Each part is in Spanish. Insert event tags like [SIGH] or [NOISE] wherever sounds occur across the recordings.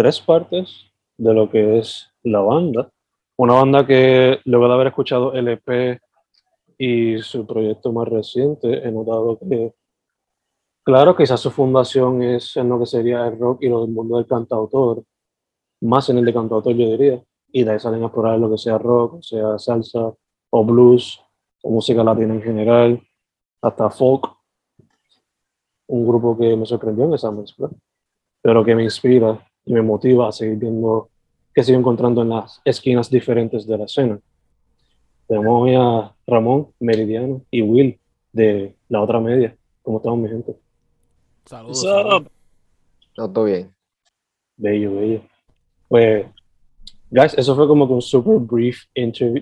tres partes de lo que es la banda. Una banda que luego de haber escuchado el EP y su proyecto más reciente, he notado que, claro, quizás su fundación es en lo que sería el rock y del mundo del cantautor, más en el de cantautor yo diría, y de ahí salen a explorar lo que sea rock, sea salsa o blues, o música latina en general, hasta folk, un grupo que me sorprendió en esa mezcla, pero que me inspira y me motiva a seguir viendo que sigo encontrando en las esquinas diferentes de la escena. Tenemos hoy a Ramón, Meridiano y Will de la otra media. ¿Cómo estamos, mi gente? Saludos. saludos. todo bien. Bello, bello. Pues, guys, eso fue como que un super brief,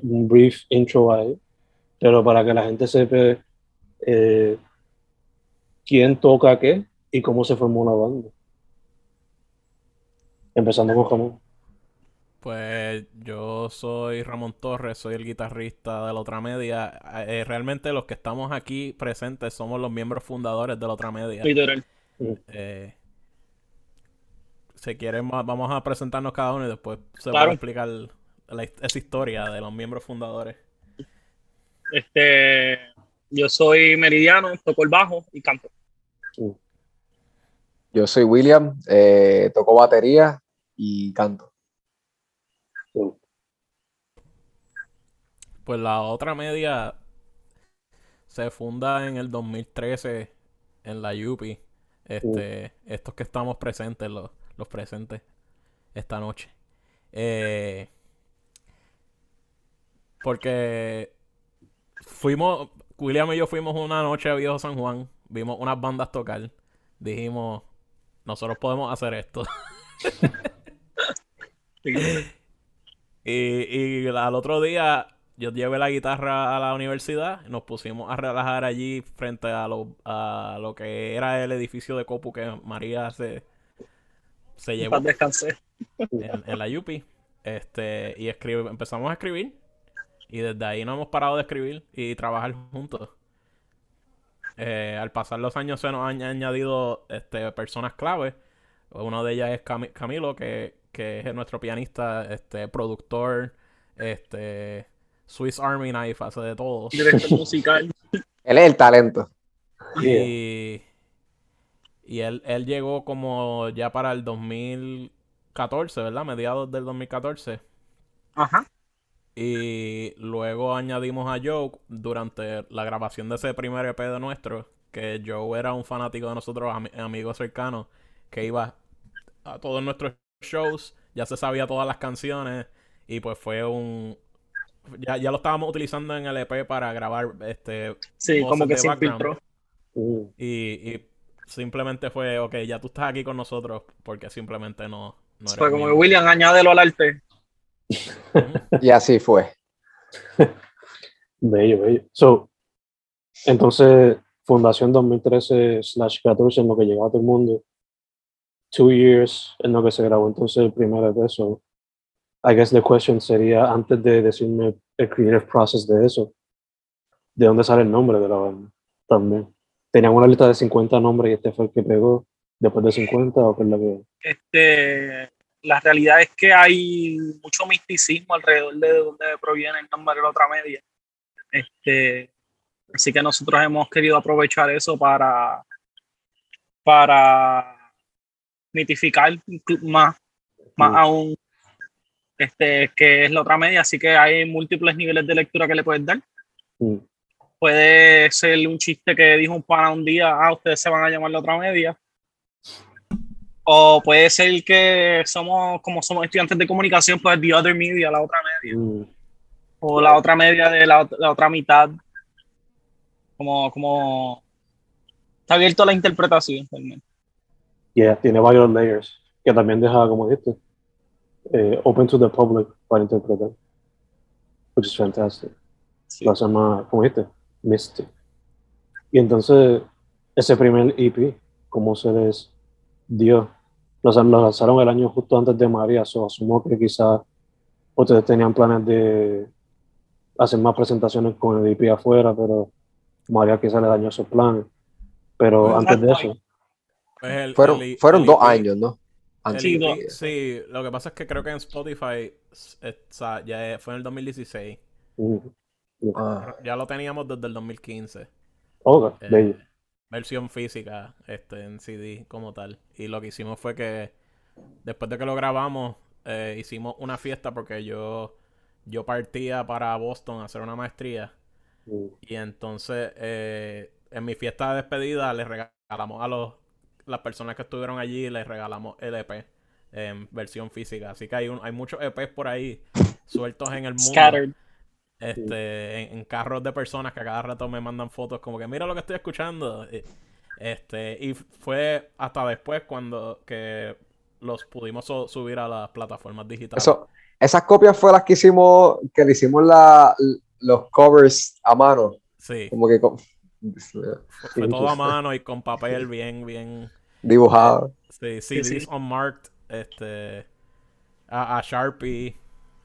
un brief intro ahí, pero para que la gente sepa eh, quién toca qué y cómo se formó una banda. Empezando con Ramón. Pues yo soy Ramón Torres, soy el guitarrista de la otra media. Eh, realmente los que estamos aquí presentes somos los miembros fundadores de la otra media. Literal. Eh, si quieren, vamos a presentarnos cada uno y después se va a explicar esa historia de los miembros fundadores. Este, yo soy Meridiano, toco el bajo y canto. Yo soy William, eh, toco batería y canto. Pues la otra media se funda en el 2013 en la Yupi. Este, estos que estamos presentes, los, los presentes esta noche. Eh, porque fuimos, William y yo fuimos una noche a Viejo San Juan, vimos unas bandas tocar, dijimos, nosotros podemos hacer esto. [LAUGHS] [LAUGHS] y, y al otro día yo llevé la guitarra a la universidad, nos pusimos a relajar allí frente a lo, a lo que era el edificio de Copu que María se, se llevó. Descansé. En, la Yupi. Este, y escribe, empezamos a escribir. Y desde ahí no hemos parado de escribir y trabajar juntos. Eh, al pasar los años se nos han añadido este, personas clave. Uno de ellas es Camilo, que, que es nuestro pianista, este, productor, este Swiss Army Knife hace de todo. Director [LAUGHS] musical. él es el talento. Y, y él, él llegó como ya para el 2014, ¿verdad? Mediados del 2014. Ajá. Y luego añadimos a Joe durante la grabación de ese primer EP de nuestro, que Joe era un fanático de nosotros, amigos cercanos, que iba a todos nuestros shows, ya se sabía todas las canciones y pues fue un, ya, ya lo estábamos utilizando en el EP para grabar este sí como que se filtró uh. y, y, simplemente fue ok ya tú estás aquí con nosotros porque simplemente no, no fue como que William añádelo al arte [LAUGHS] y así fue. [LAUGHS] Bello bello. So entonces Fundación 2013 slash 14 en lo que llegaba a todo el mundo two years en lo que se grabó entonces el primer EP. So, I guess the question sería, antes de decirme el creative process de eso, ¿de dónde sale el nombre de la banda? También. Tenían una lista de 50 nombres y este fue el que pegó después de 50 o qué es lo que... Este, la realidad es que hay mucho misticismo alrededor de dónde proviene el nombre de la otra media. Este, así que nosotros hemos querido aprovechar eso para, para mitificar más, más aún este, que es la otra media. Así que hay múltiples niveles de lectura que le puedes dar. Puede ser un chiste que dijo un pana un día, ah, ustedes se van a llamar la otra media. O puede ser que somos, como somos estudiantes de comunicación, pues the other media, la otra media. O la otra media de la, la otra mitad. Como, como está abierto a la interpretación. realmente. Yeah, tiene varios layers que también deja, como dijiste, eh, open to the public para interpretar. Which is fantastic. Sí. Lo hace más, como dijiste, mystic. Y entonces, ese primer EP, ¿cómo se les dio? Lo, lo lanzaron el año justo antes de María, so asumo que quizás ustedes tenían planes de hacer más presentaciones con el EP afuera, pero María quizás le dañó esos planes. Pero Pues, antes de eso, Pues el- Fueron, el- fueron el dos EP años, ¿no? Sí. Sí, lo que pasa es que creo que en Spotify eh, ya fue en el 2016. mm, Ah, Ya lo teníamos desde el 2015. ok, eh, versión física este, en CD como tal. Y lo que hicimos fue que después de que lo grabamos, eh, hicimos una fiesta porque yo, yo partía para Boston a hacer una maestría. Mm, Y entonces, eh, en mi fiesta de despedida, les regalamos a los, las personas que estuvieron allí, les regalamos el EP en versión física. Así que hay, un, hay muchos EPs por ahí [LAUGHS] sueltos en el mundo. Scattered. Este, en, en carros de personas que a cada rato me mandan fotos como que mira lo que estoy escuchando. Y, Este, y fue hasta después cuando que los pudimos so- subir a las plataformas digitales. Eso, esas copias fue las que hicimos, que le hicimos la, los covers a mano. Sí, Como que fue, todo a [LAUGHS] mano y con papel bien, bien. dibujado. Sí, Sí, sí. unmarked, este, a, a Sharpie.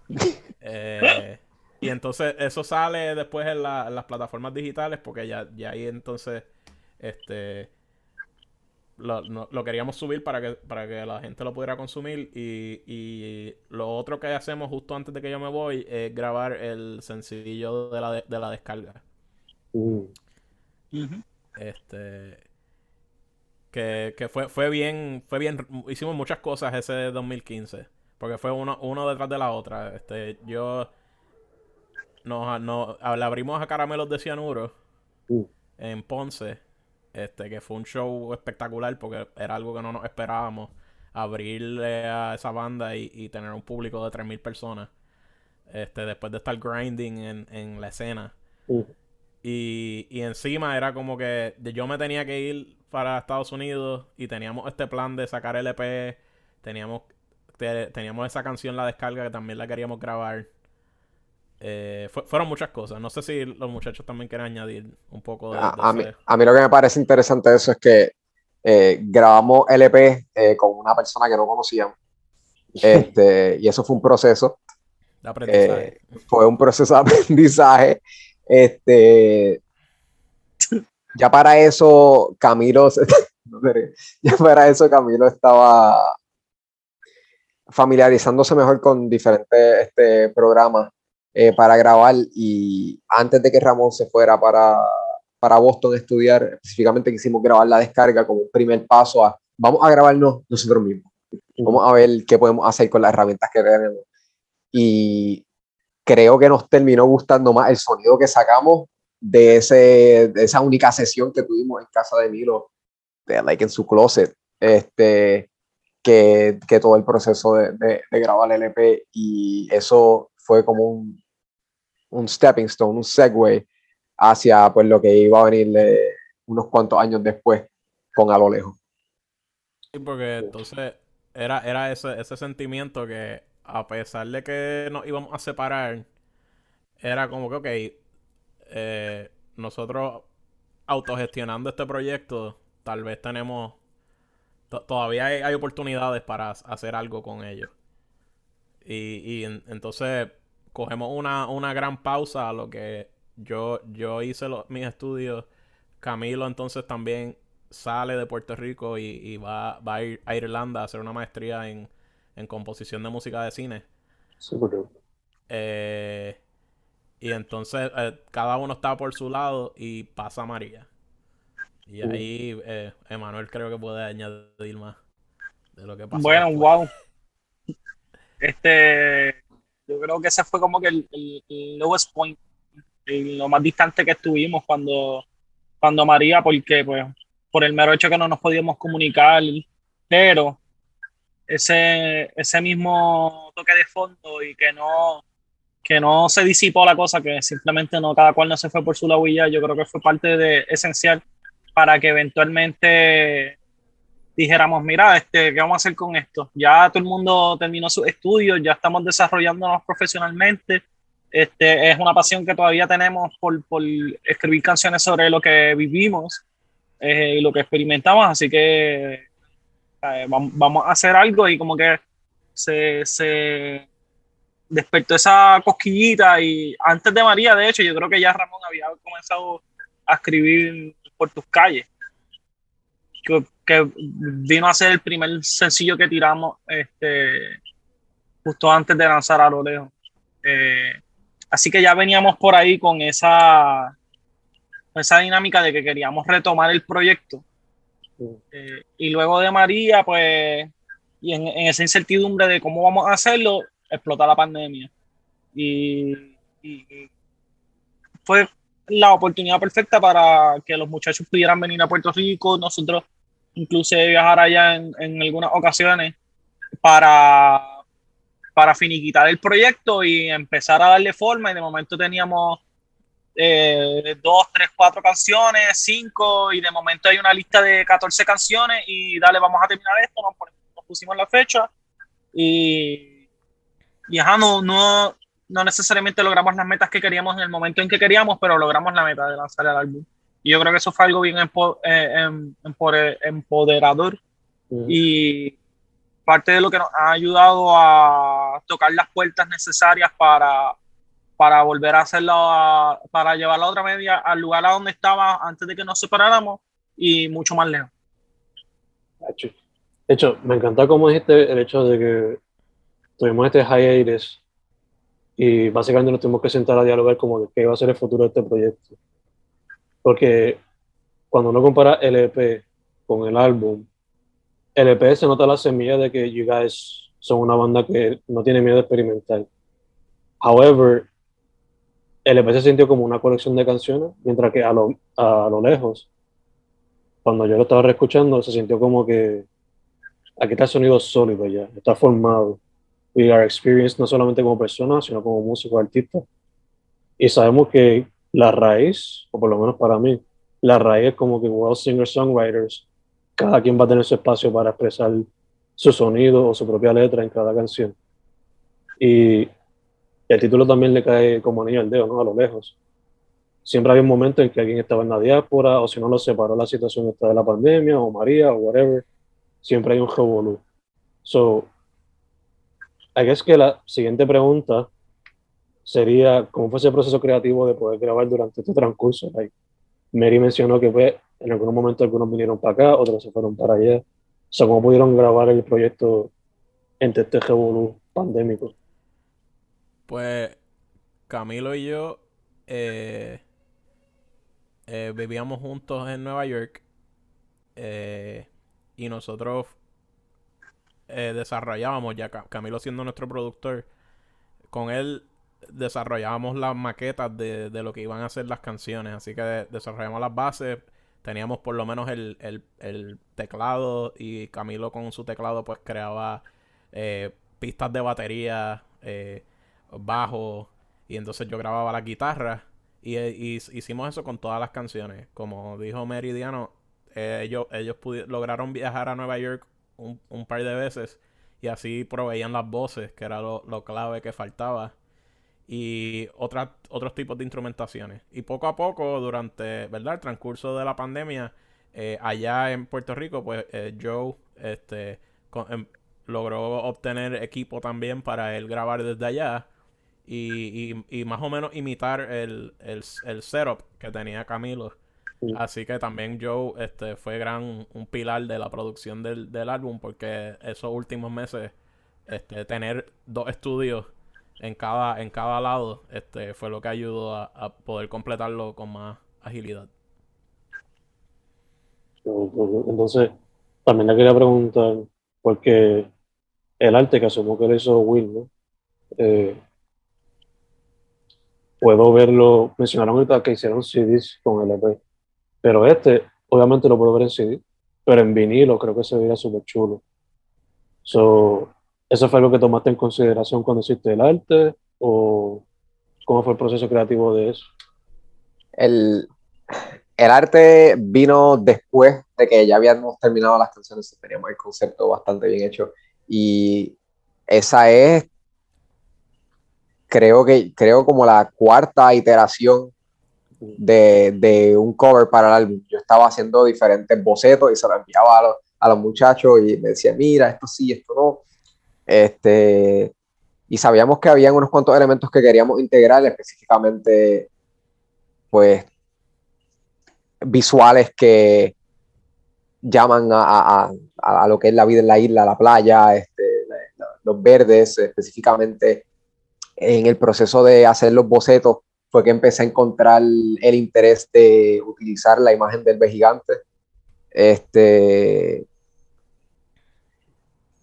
[LAUGHS] eh, y entonces eso sale después en, la- en las plataformas digitales porque ya, ya ahí entonces este lo, no- lo queríamos subir para que, para que la gente lo pudiera consumir y, y lo otro que hacemos justo antes de que yo me voy es grabar el sencillo de la, de, de la descarga. Este. Que, que fue, fue bien. Fue bien. Hicimos muchas cosas ese 2015. Porque fue uno, uno detrás de la otra. Este, yo. Nos, nos- le abrimos a Caramelos de Cianuro mm, en Ponce. Este, que fue un show espectacular porque era algo que no nos esperábamos. Abrirle a esa banda y, y tener un público de 3.000 personas. Este, después de estar grinding en, en la escena. mm. Y, y encima era como que yo me tenía que ir para Estados Unidos y teníamos este plan de sacar el EP. Teníamos, te- teníamos esa canción, la descarga, que también la queríamos grabar. Eh, fue- fueron muchas cosas. No sé si los muchachos también quieren añadir un poco de, A, de a mí, ese- a mí lo que me parece interesante de eso es que eh, grabamos LP eh, con una persona que no conocíamos. [LAUGHS] Este, y eso fue un proceso. de aprendizaje. Eh, fue un proceso de aprendizaje. Este, ya para eso Camilo, [LAUGHS] ya para eso Camilo estaba familiarizándose mejor con diferentes este, programas eh, para grabar y antes de que Ramón se fuera para, para Boston a estudiar, específicamente quisimos grabar la descarga como un primer paso a vamos a grabarnos nosotros mismos. Vamos a ver qué podemos hacer con las herramientas que tenemos. Y creo que nos terminó gustando más el sonido que sacamos de, ese, de esa única sesión que tuvimos en casa de Milo, de, like en su closet, este, que, que todo el proceso de, de, de grabar el LP. Y eso fue como un, un stepping stone, un segue hacia pues, lo que iba a venir de unos cuantos años después con A lo lejos. Sí, porque entonces era, era ese, ese sentimiento que a pesar de que nos íbamos a separar, era como que, ok, eh, nosotros autogestionando este proyecto, tal vez tenemos todavía hay, oportunidades para hacer algo con ellos. Y, entonces cogemos una, una gran pausa a lo que yo, yo hice mis estudios. Camilo entonces también sale de Puerto Rico y, va, va, a ir a Irlanda a hacer una maestría en, composición de música de cine. Eh, y entonces eh, cada uno está por su lado y pasa María. Y ahí eh, Emanuel creo que puede añadir más de lo que pasó. Bueno, wow. Este, yo creo que ese fue como que el, el, lowest point, lo más distante que estuvimos cuando, cuando María, porque pues por el mero hecho que no nos podíamos comunicar, pero ese, ese mismo toque de fondo y que no, que no se disipó la cosa, que simplemente no, cada cual no se fue por su lado yo creo que fue parte de esencial para que eventualmente dijéramos, mira, este, ¿qué vamos a hacer con esto? Ya todo el mundo terminó sus estudios, ya estamos desarrollándonos profesionalmente. Este, es una pasión que todavía tenemos por, por escribir canciones sobre lo que vivimos eh, y lo que experimentamos, así que vamos, a hacer algo y como que se, se despertó esa cosquillita y antes de María, de hecho, yo creo que ya Ramón había comenzado a escribir por tus calles, que, vino a ser el primer sencillo que tiramos este, justo antes de lanzar a lo lejos. Eh, así que ya veníamos por ahí con esa, esa dinámica de que queríamos retomar el proyecto. Eh, y luego de María, pues, y en, esa incertidumbre de cómo vamos a hacerlo, explota la pandemia. y fue la oportunidad perfecta para que los muchachos pudieran venir a Puerto Rico, nosotros incluso viajar allá en, en algunas ocasiones para, para finiquitar el proyecto y empezar a darle forma y de momento teníamos eh, dos, tres, cuatro canciones, cinco y de momento hay una lista de 14 canciones y dale, vamos a terminar esto, nos, pusimos la fecha y, y no, no, no necesariamente logramos las metas que queríamos en el momento en que queríamos, pero logramos la meta de lanzar el álbum. Y yo creo que eso fue algo bien eh, em, empoderador y parte de lo que nos ha ayudado a tocar las puertas necesarias para, para volver a hacerlo, para llevar la otra media al lugar a donde estaba antes de que nos separáramos y mucho más lejos. De hecho, me encanta cómo dijiste el hecho de que tuvimos este hiatus y básicamente nos tuvimos que sentar a dialogar como de qué va a ser el futuro de este proyecto. Porque cuando uno compara el EP con el álbum, el EP se nota la semilla de que you guys son una banda que no tiene miedo de experimentar. However, el EP se sintió como una colección de canciones, mientras que a lo, a lo lejos, cuando yo lo estaba reescuchando, se sintió como que aquí está el sonido sólido ya, está formado we are experienced no solamente como personas, sino como músicos, artistas. Y sabemos que la raíz, o por lo menos para mí, la raíz es como que world singer-songwriters, cada quien va a tener su espacio para expresar su sonido o su propia letra en cada canción. Y el título también le cae como anillo al dedo, ¿no? A lo lejos. Siempre había un momento en que alguien estaba en la diáspora, o si no lo separó la situación esta de la pandemia, o María, o whatever. Siempre hay un revolú. So, es que la siguiente pregunta sería, ¿cómo fue ese proceso creativo de poder grabar durante este transcurso? Mary mencionó que fue, en algún momento algunos vinieron para acá, otros se fueron para allá. O ¿cómo pudieron grabar el proyecto entre este revolú pandémico? Pues Camilo y yo eh, eh, vivíamos juntos en Nueva York eh, y nosotros desarrollábamos, ya Camilo siendo nuestro productor, con él desarrollábamos las maquetas de, de, lo que iban a ser las canciones. Así que desarrollamos las bases. Teníamos por lo menos el, el, el teclado y Camilo con su teclado pues creaba pistas de batería, bajo y entonces yo grababa la guitarra y, y, hicimos eso con todas las canciones. Como dijo Meridiano, ellos, ellos lograron viajar a Nueva York un, par de veces y así proveían las voces, que era lo, clave que faltaba, y otras otros tipos de instrumentaciones. Y poco a poco, durante ¿verdad? el transcurso de la pandemia, Eh, allá en Puerto Rico, pues eh, Joe este, em- logró obtener equipo también para él grabar desde allá y, y- y más o menos imitar el, el, el setup que tenía Camilo. Sí. Así que también Joe este, fue gran un pilar de la producción del, del álbum porque esos últimos meses este, tener dos estudios en cada, en cada lado este, fue lo que ayudó a, a poder completarlo con más agilidad. Entonces, también le quería preguntar, porque el arte que asumo que lo hizo Will, ¿no? Eh, puedo verlo, mencionaron ahorita que hicieron CDs con el EP, pero este, obviamente lo puedo ver en CD, pero en vinilo creo que se vería súper chulo. So, ¿eso fue algo que tomaste en consideración cuando hiciste el arte? ¿O cómo fue el proceso creativo de eso? El, el arte vino después de que ya habíamos terminado las canciones, teníamos el concepto bastante bien hecho. Y esa es, creo que, creo como la cuarta iteración de, de un cover para el álbum. Yo estaba haciendo diferentes bocetos y se lo enviaba a los, a los muchachos y me decía, mira, esto sí, esto no. Este, y sabíamos que habían unos cuantos elementos que queríamos integrar, específicamente, pues, visuales que llaman a, a, a, lo que es la vida en la isla, la playa, este, los verdes, específicamente en el proceso de hacer los bocetos fue que empecé a encontrar el interés de utilizar la imagen del gigante. Este,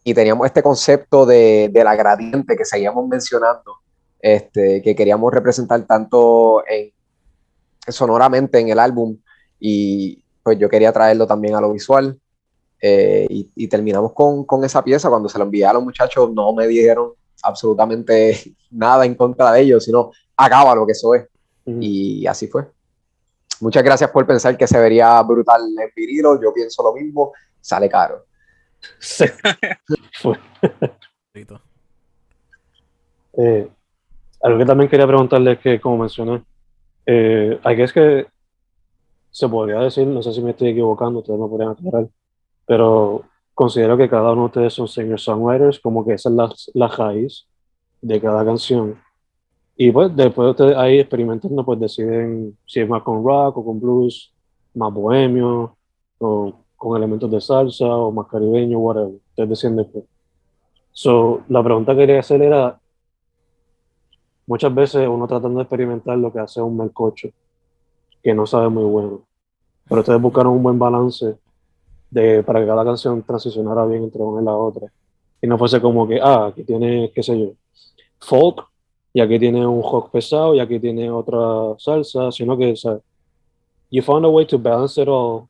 y teníamos este concepto de, de, la gradiente que seguíamos mencionando, este, que queríamos representar tanto en, sonoramente en el álbum y pues yo quería traerlo también a lo visual. Eh, y, y, terminamos con, con, esa pieza. Cuando se lo envié a los muchachos, no me dijeron absolutamente nada en contra de ellos, sino acaba lo que eso es. Uh -huh. Y así fue. Muchas gracias por pensar que se vería brutal en vinilo. Yo pienso lo mismo. Sale caro. Sí. eh, algo que también quería preguntarle es que, como mencioné, eh, aquí es que se podría decir, no sé si me estoy equivocando, ustedes me podrían aclarar, pero considero que cada uno de ustedes son singer-songwriters, como que esa es la, la raíz de cada canción. Y pues después ustedes ahí experimentando, pues deciden si es más con rock o con blues, más bohemio, o con elementos de salsa, o más caribeño, whatever. Ustedes deciden después. So, la pregunta que quería hacer era, muchas veces uno tratando de experimentar lo que hace un melcocho, que no sabe muy bueno. Pero ustedes buscaron un buen balance de, para que cada canción transicionara bien entre una y la otra. Y no fuese como que, ah, aquí tiene, qué sé yo, folk, y aquí tiene un rock pesado, y aquí tiene otra salsa, sino que, o sea, you found a way to balance it all,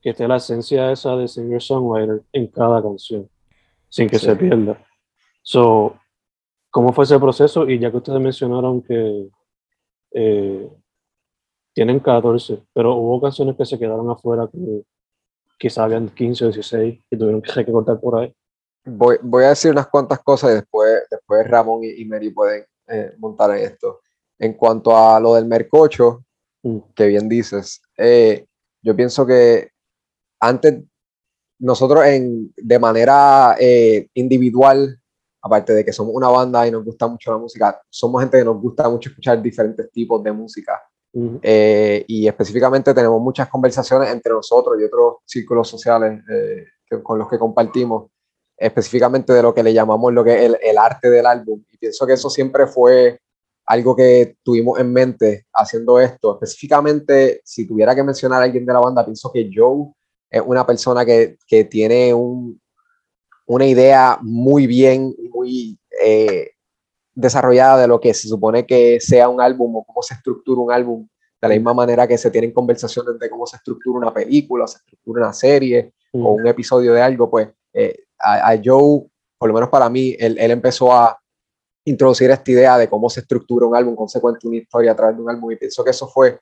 que esté la esencia esa de singer-songwriter en cada canción, sin que sí. se pierda. So, ¿cómo fue ese proceso? Y ya que ustedes mencionaron que eh, tienen 14, pero hubo canciones que se quedaron afuera que quizás habían 15 o 16 y tuvieron que recortar por ahí. Voy, voy, a decir unas cuantas cosas y después, después Ramón y, y Mary pueden eh, montar en esto. En cuanto a lo del mercocho, mm. que bien dices, eh, yo pienso que antes nosotros en, de manera eh, individual, aparte de que somos una banda y nos gusta mucho la música, somos gente que nos gusta mucho escuchar diferentes tipos de música. Eh, y específicamente tenemos muchas conversaciones entre nosotros y otros círculos sociales eh, con los que compartimos, específicamente de lo que le llamamos lo que es el, el, arte del álbum. Y pienso que eso siempre fue algo que tuvimos en mente haciendo esto. Específicamente, si tuviera que mencionar a alguien de la banda, pienso que Joe es una persona que, que tiene un, una idea muy bien, muy eh, desarrollada de lo que se supone que sea un álbum o cómo se estructura un álbum, de la misma manera que se tienen conversaciones de cómo se estructura una película, se estructura una serie mm. o un episodio de algo, pues eh, a, a, Joe, por lo menos para mí, él, él, empezó a introducir esta idea de cómo se estructura un álbum, cómo se cuenta una historia a través de un álbum, y pienso que eso fue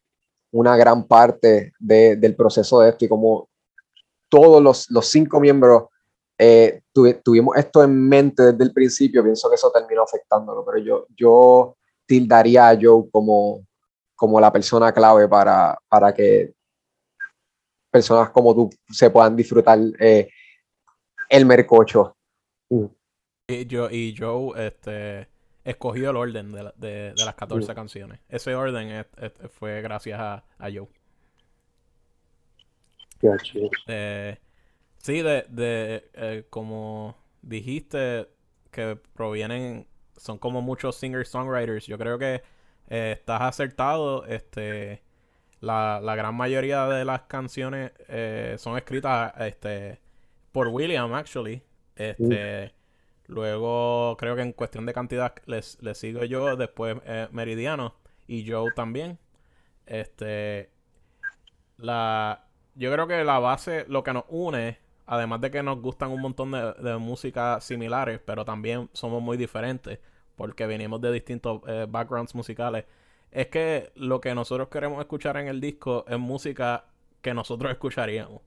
una gran parte de, del proceso de esto y como todos los, los cinco miembros eh, tuvi, tuvimos esto en mente desde el principio, pienso que eso terminó afectándolo, pero yo, yo tildaría a Joe como, como la persona clave para, para que personas como tú se puedan disfrutar eh, el mercocho. Y yo, y Joe este, escogió el orden de, la- de- de las 14 canciones. Ese orden es- es- fue gracias a, a Joe. Chido. Eh, sí, de, de eh, como dijiste, que provienen, son como muchos singer-songwriters. Yo creo que eh, estás acertado. Este, la, la gran mayoría de las canciones eh, son escritas este, por William, actually. Este, Luego, creo que en cuestión de cantidad les, les sigo yo, después eh, Meridiano y Joe también. Este, la, yo creo que la base, lo que nos une, además de que nos gustan un montón de, de música similares, pero también somos muy diferentes, porque venimos de distintos eh, backgrounds musicales, es que lo que nosotros queremos escuchar en el disco es música que nosotros escucharíamos.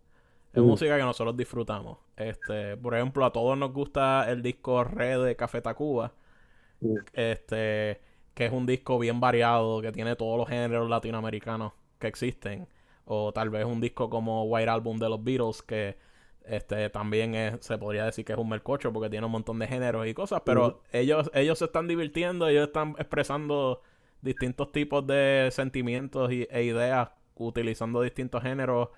Es Mm. música que nosotros disfrutamos. Este, por ejemplo, a todos nos gusta el disco Red de Café Tacuba. Mm. Este, que es un disco bien variado, que tiene todos los géneros latinoamericanos que existen. O tal vez un disco como White Album de los Beatles, que este también es, se podría decir que es un mercocho porque tiene un montón de géneros y cosas, pero ellos, ellos se están divirtiendo, ellos están expresando distintos tipos de sentimientos y, e ideas utilizando distintos géneros.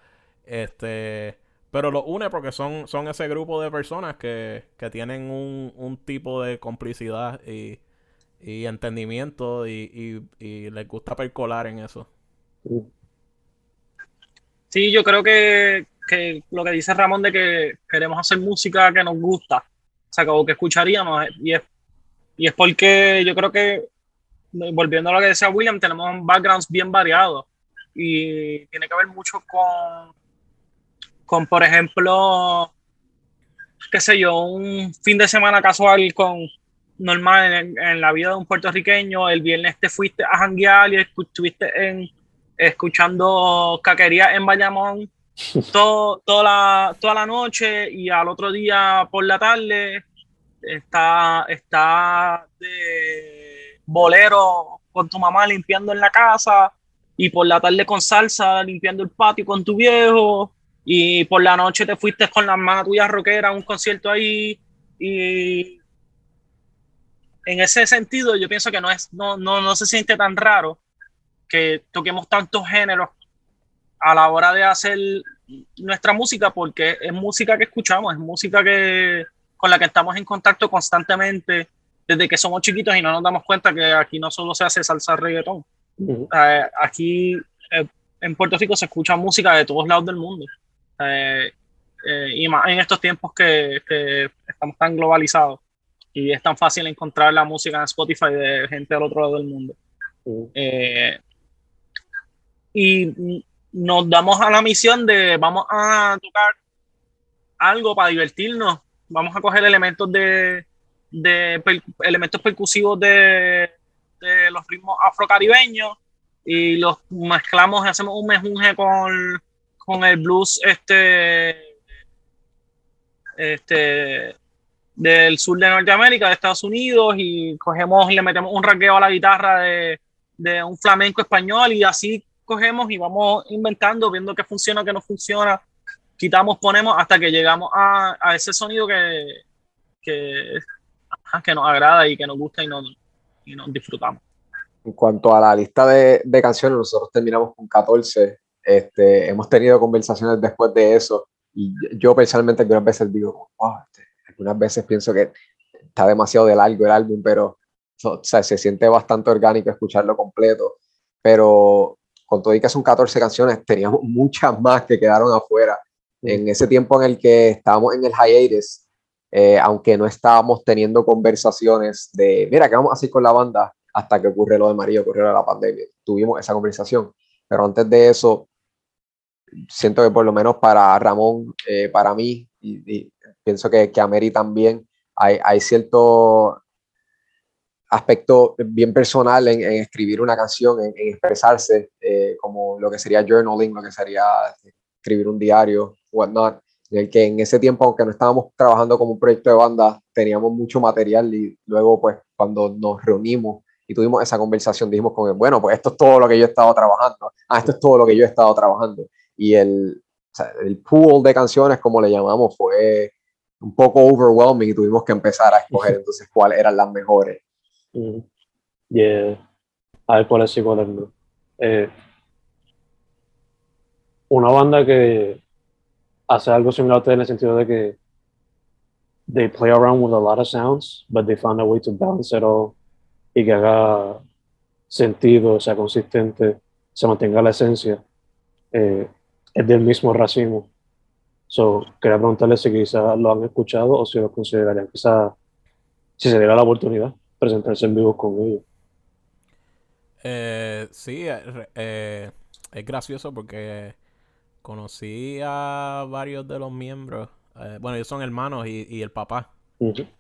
Este, pero lo une porque son, son ese grupo de personas que, que tienen un, un tipo de complicidad y, y entendimiento y, y, y les gusta percolar en eso. Sí, yo creo que, que lo que dice Ramón de que queremos hacer música que nos gusta, o sea, que escucharíamos, y es, y es porque yo creo que, volviendo a lo que decía William, tenemos backgrounds bien variados y tiene que ver mucho con, con por ejemplo, qué sé yo, un fin de semana casual con normal en, la vida de un puertorriqueño, el viernes te fuiste a janguear y estuviste escuchando caquería en Bayamón [LAUGHS] todo, toda, la, toda la noche y al otro día por la tarde está, está de bolero con tu mamá limpiando en la casa y por la tarde con salsa limpiando el patio con tu viejo y por la noche te fuiste con la hermana tuya rockera a un concierto ahí y en ese sentido yo pienso que no es no, no, no se siente tan raro que toquemos tantos géneros a la hora de hacer nuestra música porque es música que escuchamos, es música que con la que estamos en contacto constantemente desde que somos chiquitos y no nos damos cuenta que aquí no solo se hace salsa reggaetón. Ujú. Eh, aquí eh, en Puerto Rico se escucha música de todos lados del mundo. Eh, eh, y más en estos tiempos que, que estamos tan globalizados y es tan fácil encontrar la música en Spotify de gente al otro lado del mundo. Ujú. Eh, y nos damos a la misión de vamos a tocar algo para divertirnos, vamos a coger elementos de, de elementos percusivos de, de los ritmos afrocaribeños y los mezclamos y hacemos un mejunje con, con el blues este este del sur de Norteamérica, de Estados Unidos, y cogemos y le metemos un raqueo a la guitarra de, de un flamenco español y así cogemos y vamos inventando, viendo qué funciona, qué no funciona, quitamos, ponemos hasta que llegamos a, a ese sonido que, que, que nos agrada y que nos gusta y nos, y nos disfrutamos. En cuanto a la lista de, de canciones, nosotros terminamos con 14. Este, hemos tenido conversaciones después de eso y yo personalmente algunas veces digo, "Wow, este, algunas veces pienso que está demasiado de largo el álbum, pero o sea, se siente bastante orgánico escucharlo completo. Pero con todo y que son 14 canciones, teníamos muchas más que quedaron afuera. En ese tiempo en el que estábamos en el hiatus, eh, aunque no estábamos teniendo conversaciones de, mira, ¿qué vamos a hacer con la banda? Hasta que ocurre lo de María, ocurrió la pandemia. Tuvimos esa conversación. Pero antes de eso, siento que por lo menos para Ramón, eh, para mí, y, y pienso que, que a Mary también, hay, hay cierto aspecto bien personal en, en escribir una canción, en, en expresarse, eh, como lo que sería journaling, lo que sería escribir un diario, whatnot, en el que en ese tiempo, aunque no estábamos trabajando como un proyecto de banda, teníamos mucho material y luego pues cuando nos reunimos y tuvimos esa conversación, dijimos como, bueno, pues esto es todo lo que yo he estado trabajando, ah, esto es todo lo que yo he estado trabajando. Y el, sea, el pool de canciones, como le llamamos, fue un poco overwhelming y tuvimos que empezar a escoger [LAUGHS] entonces cuáles eran las mejores. Mm. Yeah. A ver cuáles sí, cuáles no. Eh, una banda que hace algo similar en el sentido de que they play around with a lot of sounds, but they found a way to balance it all y que haga sentido, sea consistente, se mantenga la esencia, eh, es del mismo racimo. So, quería preguntarle si quizás lo han escuchado o si lo considerarían quizás, si se diera la oportunidad, presentarse en vivo con ellos. Eh, sí, eh, eh, es gracioso porque conocí a varios de los miembros. eh, bueno, ellos son hermanos y, y el papá.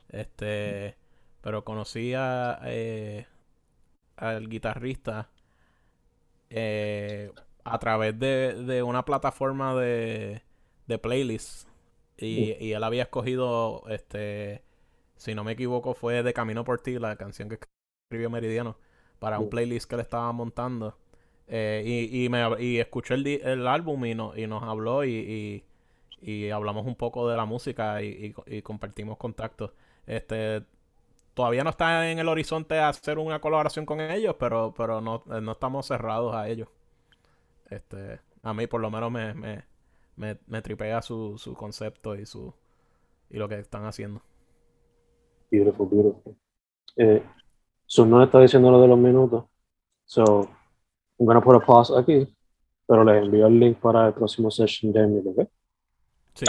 Este, pero conocí a, eh, al guitarrista a través de, de una plataforma de, de playlists. Y, y él había escogido, este, si no me equivoco, fue De Camino por Ti, la canción que escribió Meridiano, para un playlist que le estaba montando. Eh, y, y, me, y escuché el, el álbum y, no, y nos habló y, y, y hablamos un poco de la música y, y- y compartimos contactos. Este, todavía no está en el horizonte hacer una colaboración con ellos, pero, pero no, eh, no estamos cerrados a ellos. Este, a mí por lo menos me, me, me, me tripea su, su concepto y su y lo que están haciendo. Beautiful, beautiful. Eh, nos está diciendo lo de los minutos. So, I'm gonna put a pause aquí, pero les envío el link para el próximo session de Emily, ¿ok? Sí.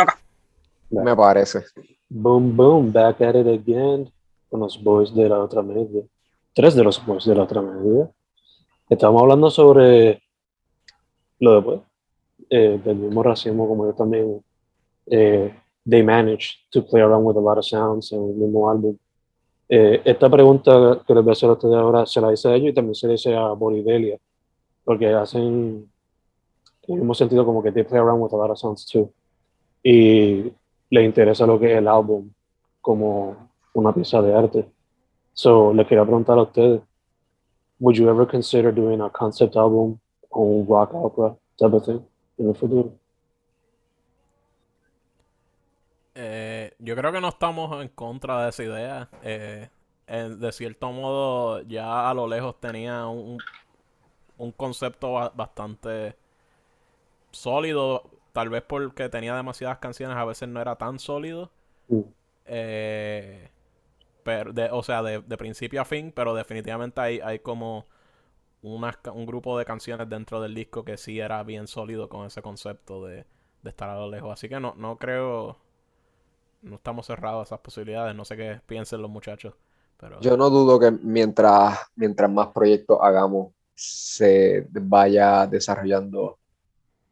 Me parece. Boom, boom, back at it again con los boys de la otra media. Tres de los boys de la otra media. Estamos hablando sobre lo de pues, eh, del mismo racismo como yo también. Eh, they managed to play around with a lot of sounds en el mismo álbum. Eh, esta pregunta que les voy a hacer a ustedes ahora se la hice a ellos y también se la hice a Boridelia, porque hacen en el mismo sentido como que they play around with a lot of sounds too. Y les interesa lo que es el álbum como una pieza de arte. So, les quería preguntar a ustedes, would you ever consider doing a concept album o un rock opera type of thing en el futuro? Eh, yo creo que no estamos en contra de esa idea. Eh, de cierto modo, ya a lo lejos tenía un, un concepto ba- bastante sólido. Tal vez porque tenía demasiadas canciones, a veces no era tan sólido. Eh, pero de, o sea, de, de principio a fin, pero definitivamente hay, hay como un grupo de canciones dentro del disco que sí era bien sólido con ese concepto de, de estar a lo lejos. Así que no, no creo, no estamos cerrados a esas posibilidades. No sé qué piensen los muchachos, pero Yo no dudo que mientras, mientras más proyectos hagamos, se vaya desarrollando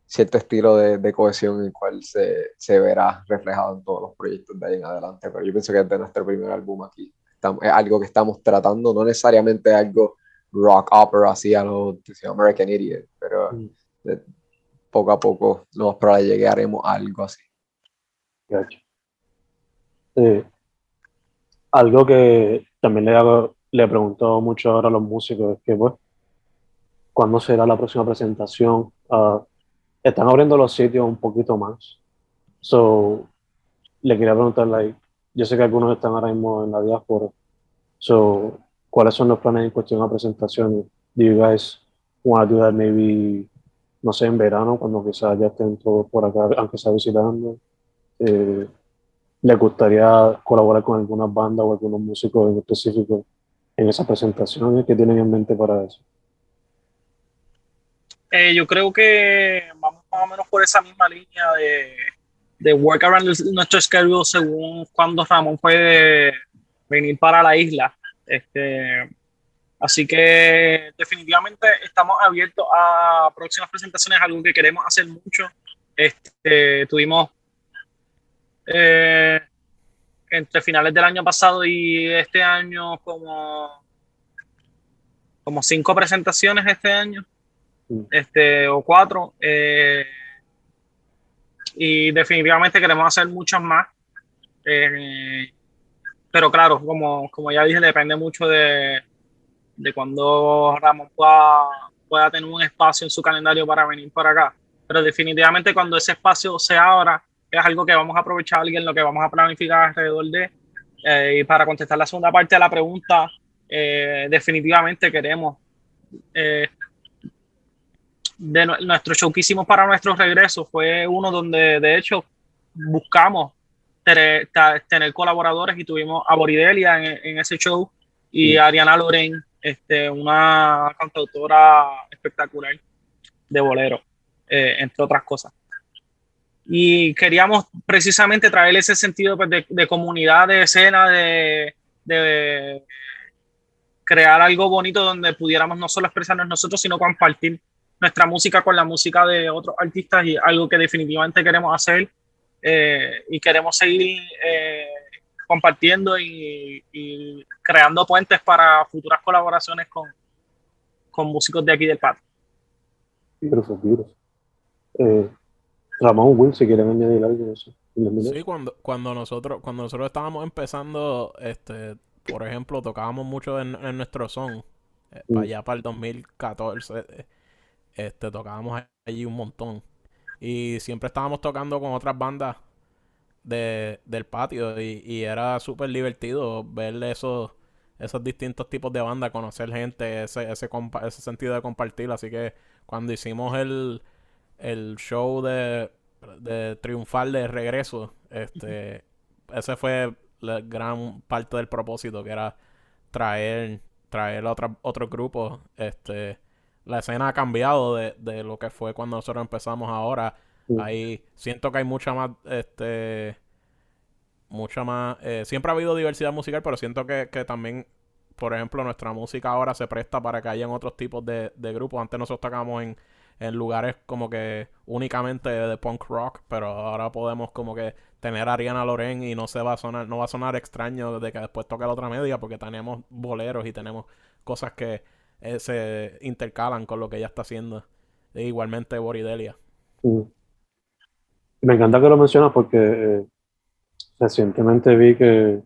cierto estilo de, de cohesión en el cual se, se verá reflejado en todos los proyectos de ahí en adelante. Pero yo pienso que desde nuestro primer álbum aquí estamos- es algo que estamos tratando, no necesariamente algo rock opera así a los American Idiot, pero Mm. de- poco a poco lo más probable llegaremos a algo así. Gotcha. Algo que también le hago, le pregunto mucho ahora a los músicos es que, pues, ¿cuándo será la próxima presentación? Ah, están abriendo los sitios un poquito más. So, le quería preguntar, like, yo sé que algunos están ahora mismo en la diáspora. So, ¿cuáles son los planes en cuestión a presentaciones? Do you guys want to do that maybe, no sé, en verano, cuando quizás ya estén todos por acá, aunque sea visitando? Eh, ¿les gustaría colaborar con algunas bandas o algunos músicos en específico en esas presentaciones? ¿Qué tienen en mente para eso? Eh, yo creo que vamos más o menos por esa misma línea de, de work around nuestro schedule según cuando Ramón puede venir para la isla. Este, así que definitivamente estamos abiertos a próximas presentaciones, algo que queremos hacer mucho. Este, tuvimos eh, entre finales del año pasado y este año como, como cinco presentaciones este año este, o cuatro. eh, y definitivamente queremos hacer muchas más. eh, pero claro, como, como ya dije, depende mucho de, de cuando Ramón pueda, pueda tener un espacio en su calendario para venir para acá. pero definitivamente cuando ese espacio se abra, es algo que vamos a aprovechar y en lo que vamos a planificar alrededor de. Eh, y para contestar la segunda parte de la pregunta, eh, definitivamente queremos. Eh, de nuestro show que hicimos para nuestro regreso fue uno donde de hecho buscamos tener, tener colaboradores y tuvimos a Boridelia en, en ese show y a Ariana Loren, este, una cantautora espectacular de bolero, entre otras cosas y queríamos precisamente traer ese sentido pues, de, comunidad, de escena, de, crear algo bonito donde pudiéramos no solo expresarnos nosotros, sino compartir nuestra música con la música de otros artistas y algo que definitivamente queremos hacer eh, y queremos seguir eh, compartiendo y, creando puentes para futuras colaboraciones con, con músicos de aquí del patio. Eh, Ramón, Will, si quieren añadir algo eso. Sí, cuando, cuando nosotros, cuando nosotros estábamos empezando, este, por ejemplo, tocábamos mucho en, nuestro son, eh, para mm. allá para el 2014, eh, este, tocábamos allí un montón. Y siempre estábamos tocando con otras bandas de, del patio y, y era súper divertido ver esos, esos distintos tipos de bandas, conocer gente, ese, ese, ese sentido de compartir. Así que cuando hicimos el el show de, de triunfal de regreso, este, ese fue la gran parte del propósito, que era traer, traer a otros grupos. Este, la escena ha cambiado de, de, lo que fue cuando nosotros empezamos ahora. Ahí siento que hay mucha más, este, mucha más, eh, siempre ha habido diversidad musical, pero siento que, que también por ejemplo, nuestra música ahora se presta para que hayan otros tipos de, de grupos. Antes nosotros tocábamos en, en lugares como que únicamente de punk rock, pero ahora podemos como que tener a Ariana Loren y no se va a sonar, no va a sonar extraño de que después toque la otra media porque tenemos boleros y tenemos cosas que eh, se intercalan con lo que ella está haciendo. E igualmente Boridelia. Me encanta que lo mencionas porque eh, recientemente vi que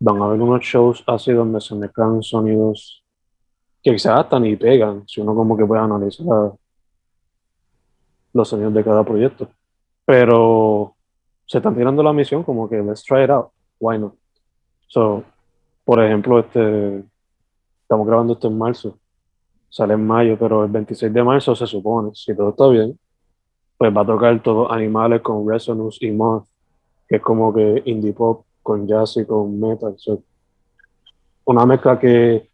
van a haber unos shows así donde se mezclan sonidos que se adaptan y pegan, si uno como que puede analizar los sonidos de cada proyecto. Pero se están tirando la misión como que let's try it out, why not? So, por ejemplo, este, estamos grabando esto en marzo, sale en mayo, pero el 26 de marzo se supone, si todo está bien, pues va a tocar todos animales con Resonance y Moth, que es como que indie pop con jazz y con metal. una mezcla que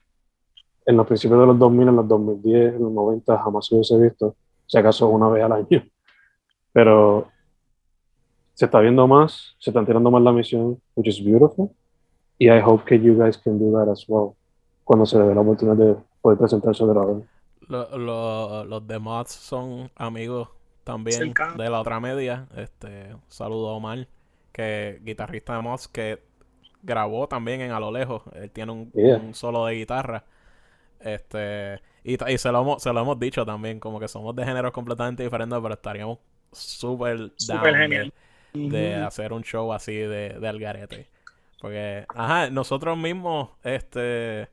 en los principios de los 2000, en los 2010, en los 90 jamás se hubiese visto si acaso una vez al año. [LAUGHS] Pero se está viendo más, se está tirando más la misión, which is beautiful. Y I hope que you guys can do that as well cuando se dé la oportunidad de poder presentarse de la vez. los de Mods son amigos también de la otra media. Este, saludo a Omar, que guitarrista de Mods que grabó también en A lo lejos. Él tiene un, un solo de guitarra. Este, y, y se, lo hemos, se lo hemos dicho también, como que somos de géneros completamente diferentes, pero estaríamos súper down de, hacer un show así de, de Algarete. Porque, ajá, nosotros mismos, este,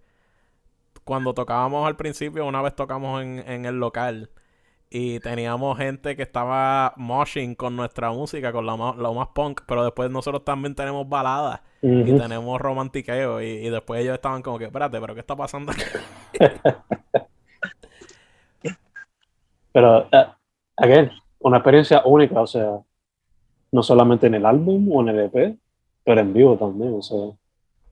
cuando tocábamos al principio, una vez tocamos en, en el local y teníamos gente que estaba moshing con nuestra música, con lo más, lo más punk, pero después nosotros también tenemos baladas y tenemos romantiqueo y, y, después ellos estaban como que, espérate, pero ¿qué está pasando aquí? [LAUGHS] pero, uh, again, una experiencia única, o sea, no solamente en el álbum o en el EP, pero en vivo también, o sea,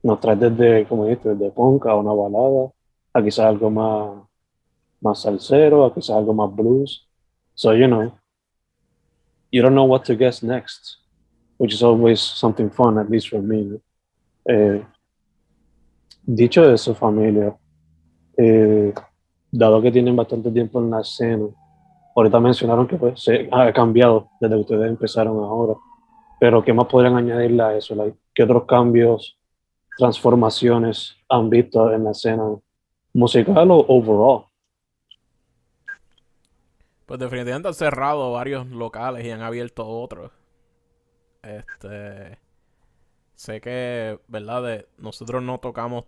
nos trae desde, como dijiste, desde punk a una balada, a quizás algo más más salsero, a quizás algo más blues. So, you know, you don't know what to guess next, which is always something fun, at least for me. Eh, dicho eso, familia, eh, dado que tienen bastante tiempo en la escena, ahorita mencionaron que pues, se ha cambiado desde que ustedes empezaron ahora, pero ¿qué más podrían añadirle a eso? ¿Qué otros cambios, transformaciones han visto en la escena musical o overall? Pues definitivamente han cerrado varios locales y han abierto otros. Este. Sé que, ¿verdad? nosotros no tocamos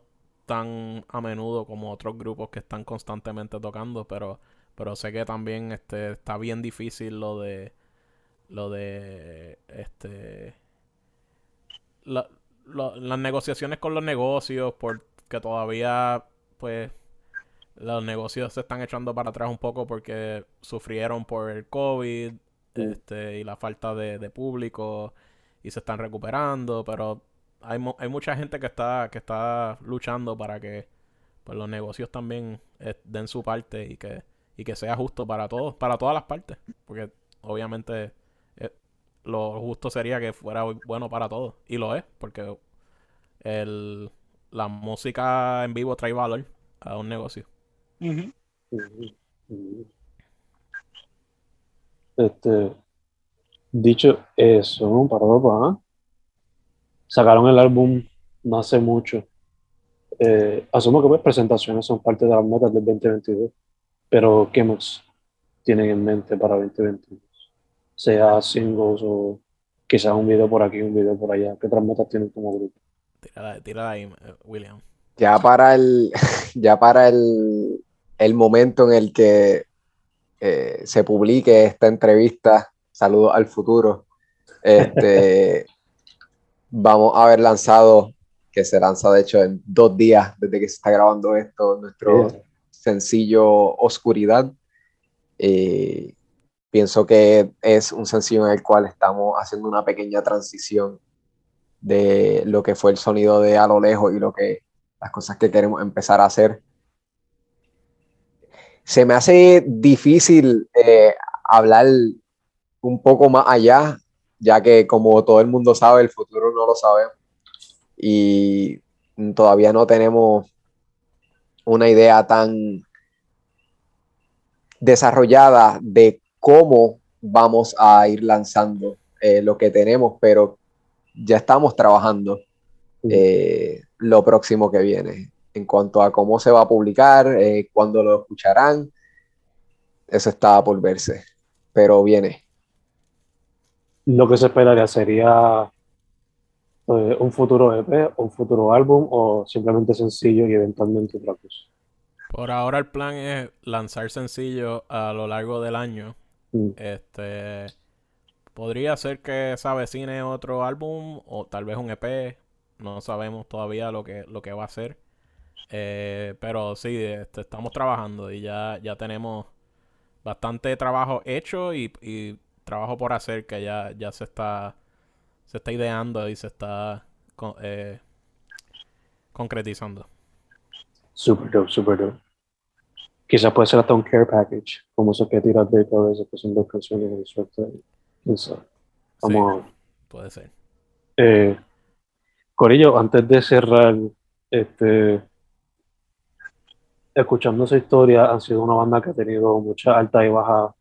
tan a menudo como otros grupos que están constantemente tocando, pero pero sé que también este, está bien difícil lo de lo de este la- lo- las negociaciones con los negocios porque todavía pues los negocios se están echando para atrás un poco porque sufrieron por el COVID este, y la falta de, de público y se están recuperando, pero hay, mu- hay mucha gente que está, que está luchando para que pues, los negocios también eh, den su parte y que, y que sea justo para todos, para todas las partes, porque obviamente eh, lo justo sería que fuera bueno para todos, y lo es, porque el, la música en vivo trae valor a un negocio. Ujú. Este, dicho eso, para papá, sacaron el álbum no hace mucho. Eh, asumo que pues presentaciones son parte de las metas del 2022, pero ¿qué más tienen en mente para 2022? Sea singles o quizás un video por aquí, un video por allá. ¿Qué otras metas tienen como grupo? Tírala, tírala ahí, eh, William. Ya para el, [LAUGHS] ya para el, el momento en el que eh, se publique esta entrevista, saludos al futuro, este, [LAUGHS] vamos a haber lanzado, que se lanza de hecho en dos días desde que se está grabando esto, nuestro sencillo Oscuridad. Eh, pienso que es un sencillo en el cual estamos haciendo una pequeña transición de lo que fue el sonido de a lo lejos y lo que las cosas que queremos empezar a hacer. Se me hace difícil eh, hablar un poco más allá, ya que como todo el mundo sabe, el futuro no lo sabemos y todavía no tenemos una idea tan desarrollada de cómo vamos a ir lanzando eh, lo que tenemos, pero ya estamos trabajando eh, lo próximo que viene. En cuanto a cómo se va a publicar, eh, cuándo lo escucharán, eso está por verse, pero viene. Lo que se esperaría sería eh, un futuro EP, un futuro álbum o simplemente sencillo y eventualmente otra cosa. Por ahora el plan es lanzar sencillos a lo largo del año. Mm. Este podría ser que se avecine otro álbum o tal vez un EP. No sabemos todavía lo que, lo que va a ser. Eh, pero sí, este, estamos trabajando y ya, ya tenemos bastante trabajo hecho y, y trabajo por hacer que ya, ya se está se está ideando y se está con- eh, concretizando. Super dope, super dope. Quizás puede ser hasta un care package, como eso que tira Drake a veces, que son dos canciones en suerte. Vamos ver. Puede ser. Eh, Corillo, antes de cerrar, este, escuchando esa historia, han sido una banda que ha tenido mucha alta y baja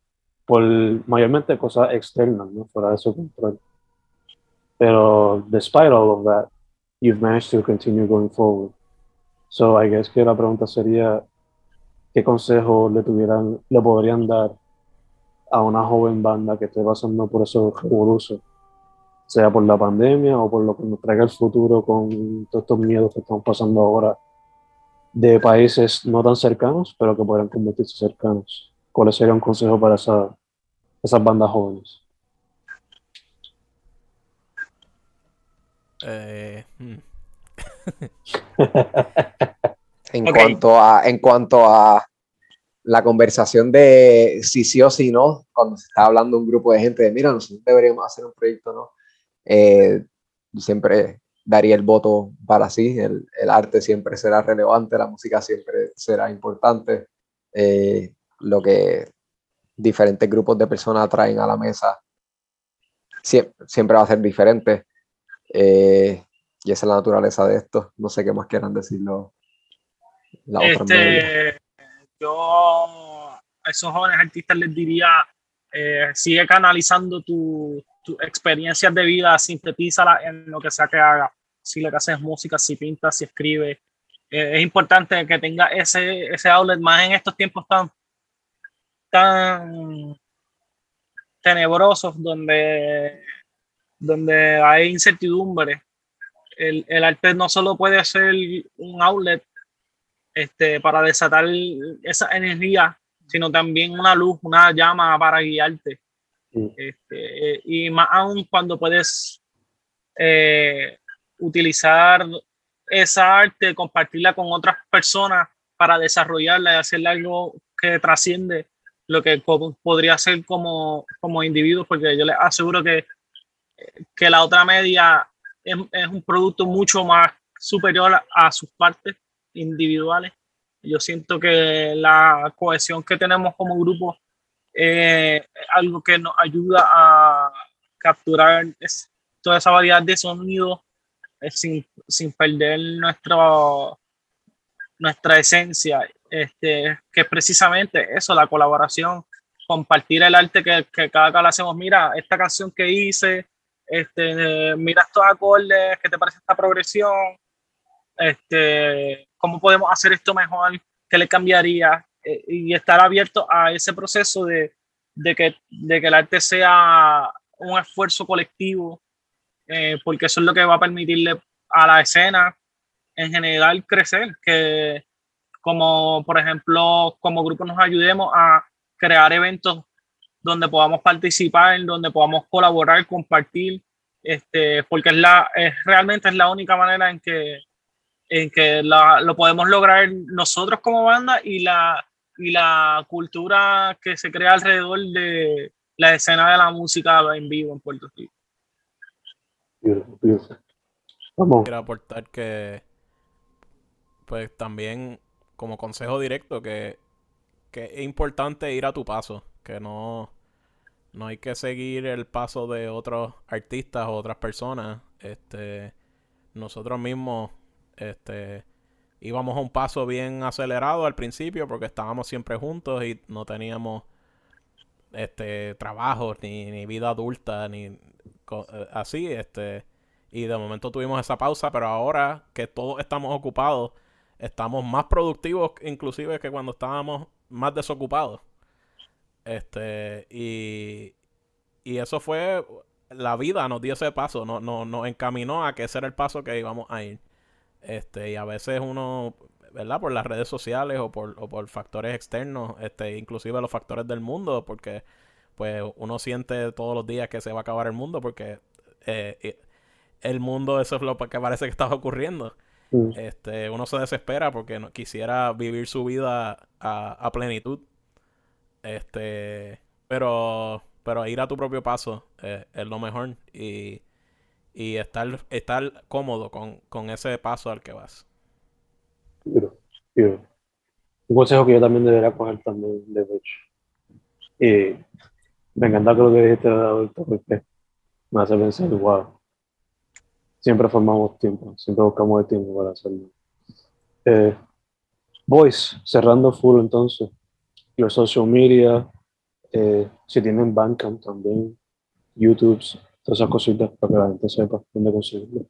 por mayormente cosas externas, ¿no? Fuera de su control. Pero despite all of that, you've managed to continue going forward. So I guess que la pregunta sería, ¿qué consejo le tuvieran, le podrían dar a una joven banda que esté pasando por esos revoluciones? sea por la pandemia o por lo que nos traiga el futuro con todos estos miedos que estamos pasando ahora de países no tan cercanos, pero que podrían convertirse cercanos. ¿Cuál sería un consejo para esa- esas bandas jóvenes? Eh, hmm. [LAUGHS] En cuanto a, en cuanto a la conversación de si sí o si no, cuando se está hablando un grupo de gente de mira, nosotros deberíamos hacer un proyecto, ¿no? Eh, siempre daría el voto para sí, el, el arte siempre será relevante, la música siempre será importante, eh, lo que diferentes grupos de personas traen a la mesa siempre, siempre va a ser diferente. eh, y esa es la naturaleza de esto. No sé qué más quieran decirlo. La otra. Este, yo a esos jóvenes artistas les diría, eh, sigue canalizando tu- tus experiencias de vida, sintetízala en lo que sea que haga. Si lo que haces es música, si pintas, si escribes. Eh, es importante que tenga ese, ese outlet más en estos tiempos tan, tan tenebrosos donde, donde hay incertidumbre. El, el arte no solo puede ser un outlet este, para desatar esa energía sino también una luz, una llama para guiarte. Este, y más aún cuando puedes eh, utilizar esa arte, compartirla con otras personas para desarrollarla y hacerle algo que trasciende lo que podría ser como, como individuo, porque yo les aseguro que, que la otra media es, es un producto mucho más superior a, a sus partes individuales. Yo siento que la cohesión que tenemos como grupo eh, algo que nos ayuda a capturar es- toda esa variedad de sonidos eh, sin, sin perder nuestro, nuestra esencia, este, que es precisamente eso, la colaboración, compartir el arte que, que cada vez hacemos. Mira, esta canción que hice, este, mira estos acordes, ¿qué te parece esta progresión? Este, ¿Cómo podemos hacer esto mejor? ¿Qué le cambiaría? Eh, y estar abierto a ese proceso de, de, que, de que el arte sea un esfuerzo colectivo, eh, porque eso es lo que va a permitirle a la escena en general crecer, que como por ejemplo como grupo nos ayudemos a crear eventos donde podamos participar, donde podamos colaborar, compartir, este, porque es la, es, realmente es la única manera en que, en que la, lo podemos lograr nosotros como banda y la, y la cultura que se crea alrededor de la escena de la música en vivo en Puerto Rico. Beautiful, beautiful. Vamos. Quiero aportar que, pues también como consejo directo, que, que es importante ir a tu paso, que no, no hay que seguir el paso de otros artistas o otras personas. Este, nosotros mismos, este, íbamos a un paso bien acelerado al principio porque estábamos siempre juntos y no teníamos este trabajo ni, ni vida adulta ni eh, así este y de momento tuvimos esa pausa pero ahora que todos estamos ocupados estamos más productivos inclusive que cuando estábamos más desocupados. Este y y eso fue la vida nos dio ese paso no, no, nos encaminó a que ese era el paso que íbamos a ir este y a veces uno ¿verdad? Por las redes sociales o por, o por factores externos, este, inclusive los factores del mundo, porque pues uno siente todos los días que se va a acabar el mundo, porque eh, eh, el mundo eso es lo que parece que está ocurriendo. Este, uno se desespera porque no, quisiera vivir su vida a, a plenitud. Este, pero, pero ir a tu propio paso eh, es lo mejor y, y estar, estar cómodo con, con ese paso al que vas. Un consejo que yo también debería coger también de Rich. Y me encanta lo que dijiste adulto porque me hace pensar, wow, siempre formamos tiempo, siempre buscamos el tiempo para hacerlo. Eh, Boys, cerrando full entonces, los social media, eh, si tienen Bandcamp también, YouTube, todas esas cositas para que la gente sepa dónde conseguirlo.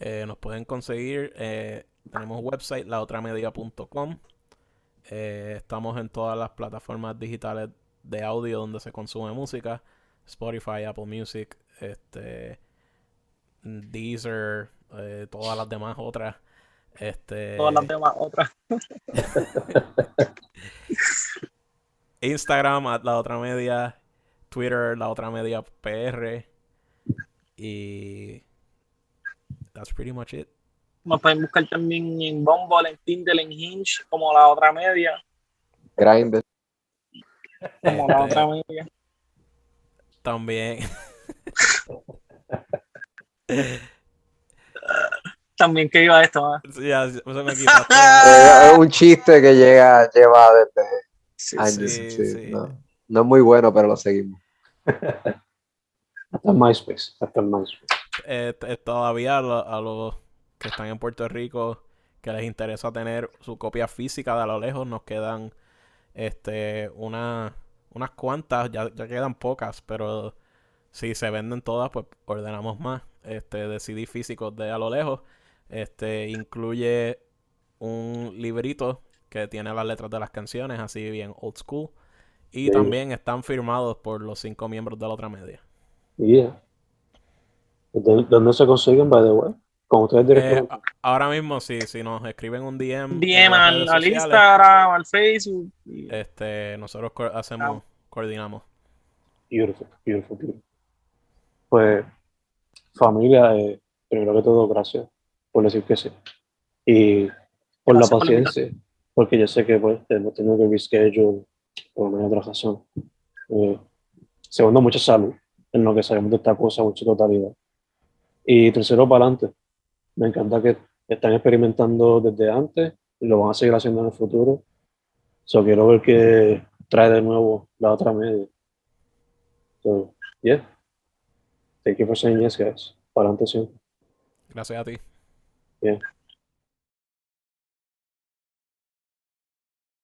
Eh, nos pueden conseguir, eh, tenemos website laotramedia.com. Eh, estamos en todas las plataformas digitales de audio donde se consume música. Spotify, Apple Music, este, Deezer, eh, todas las demás otras. Este, Todas las demás otras. [LAUGHS] Instagram, la otra media, Twitter, la otra media PR. Y that's pretty much it. Nos pueden buscar también en Bumble, en Tinder, en Hinge, como la otra media. Grindr. Como la Este, otra media. También. También que iba esto, ¿ah? Sí, ya se me. Eh, es un chiste que llega, lleva desde Sí, años. sí, sí, sí. No, no es muy bueno, pero lo seguimos. Hasta MySpace, hasta MySpace. Eh, t- todavía a los que están en Puerto Rico que les interesa tener su copia física de a lo lejos, nos quedan este una, unas cuantas, ya, ya quedan pocas, pero si se venden todas, pues ordenamos más. Este, de CD físicos de a lo lejos. Este incluye un librito que tiene las letras de las canciones, así bien old school. Y Sí. también están firmados por los cinco miembros de la otra media. Yeah. ¿Dónde, dónde se consiguen, by the way? Con ustedes Eh, directamente. ahora mismo, si, si nos escriben un DM, DM al, sociales, Instagram, al Facebook. y- este, nosotros co- hacemos, coordinamos. Beautiful, beautiful, beautiful. Pues, familia, eh, primero que todo, gracias por decir que sí. Y por Gracias la por la paciencia, porque yo sé que pues hemos tenido que reschedule por una u otra razón. Eh, segundo, mucha salud en lo que sabemos de esta cosa, mucha totalidad. Y tercero, para adelante. Me encanta que están experimentando desde antes y lo van a seguir haciendo en el futuro. So, quiero ver qué trae de nuevo la otra media. So, yeah. Thank you for saying yes, guys. Para adelante siempre. Gracias a ti. Yeah.